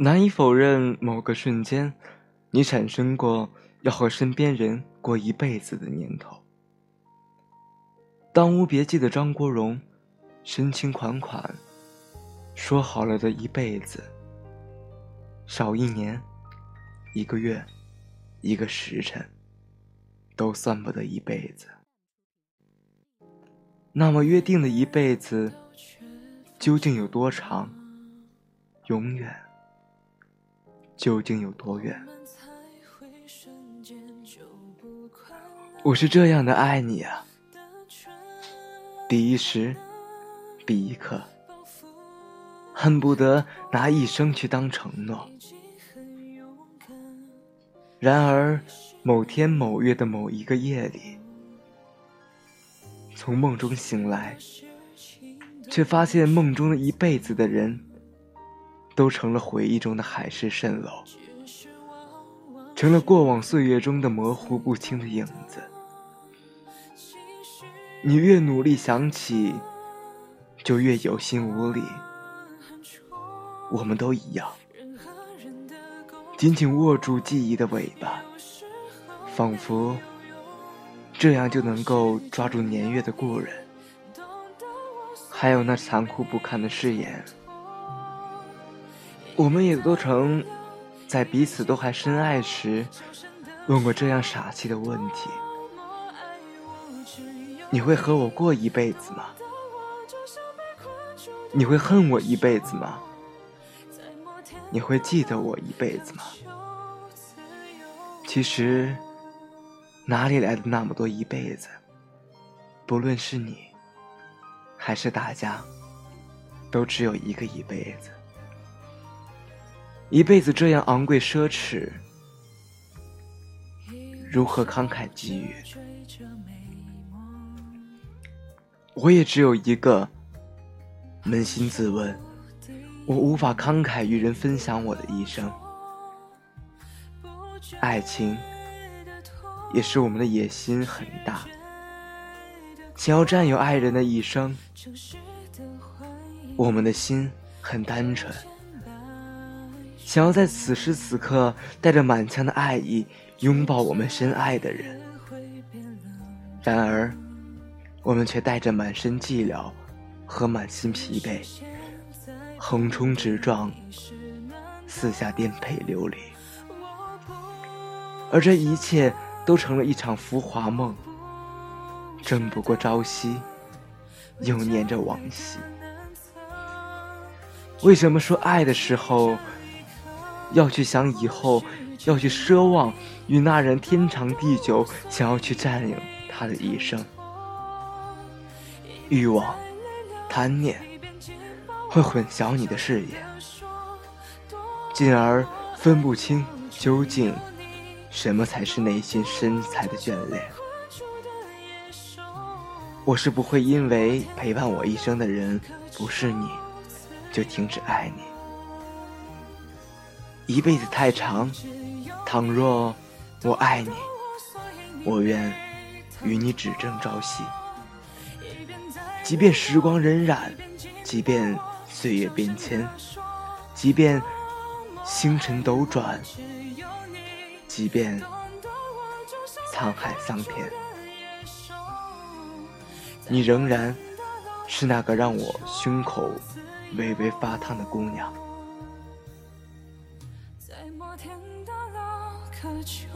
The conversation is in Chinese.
难以否认，某个瞬间，你产生过要和身边人过一辈子的念头。《当无别记》的张国荣，深情款款，说好了的一辈子，少一年、一个月、一个时辰，都算不得一辈子。那么约定的一辈子，究竟有多长？永远究竟有多远？我是这样的爱你啊，第一时，第一刻，恨不得拿一生去当承诺。然而，某天某月的某一个夜里，从梦中醒来，却发现梦中的一辈子的人。都成了回忆中的海市蜃楼，成了过往岁月中的模糊不清的影子。你越努力想起，就越有心无力。我们都一样，紧紧握住记忆的尾巴，仿佛这样就能够抓住年月的故人，还有那残酷不堪的誓言。我们也都曾在彼此都还深爱时，问过这样傻气的问题：你会和我过一辈子吗？你会恨我一辈子吗？你会记得我一辈子吗？其实，哪里来的那么多一辈子？不论是你，还是大家，都只有一个一辈子。一辈子这样昂贵奢侈，如何慷慨给予？我也只有一个。扪心自问，我无法慷慨与人分享我的一生。爱情也是我们的野心很大，想要占有爱人的一生。我们的心很单纯。想要在此时此刻带着满腔的爱意拥抱我们深爱的人，然而，我们却带着满身寂寥和满心疲惫，横冲直撞，四下颠沛流离，而这一切都成了一场浮华梦，争不过朝夕，又念着往昔。为什么说爱的时候？要去想以后，要去奢望与那人天长地久，想要去占领他的一生。欲望、贪念会混淆你的视野，进而分不清究竟什么才是内心深彩的眷恋。我是不会因为陪伴我一生的人不是你，就停止爱你。一辈子太长，倘若我爱你，我愿与你只争朝夕。即便时光荏苒，即便岁月变迁，即便星辰斗转，即便沧海桑田，你仍然是那个让我胸口微微发烫的姑娘。昨天的牢可求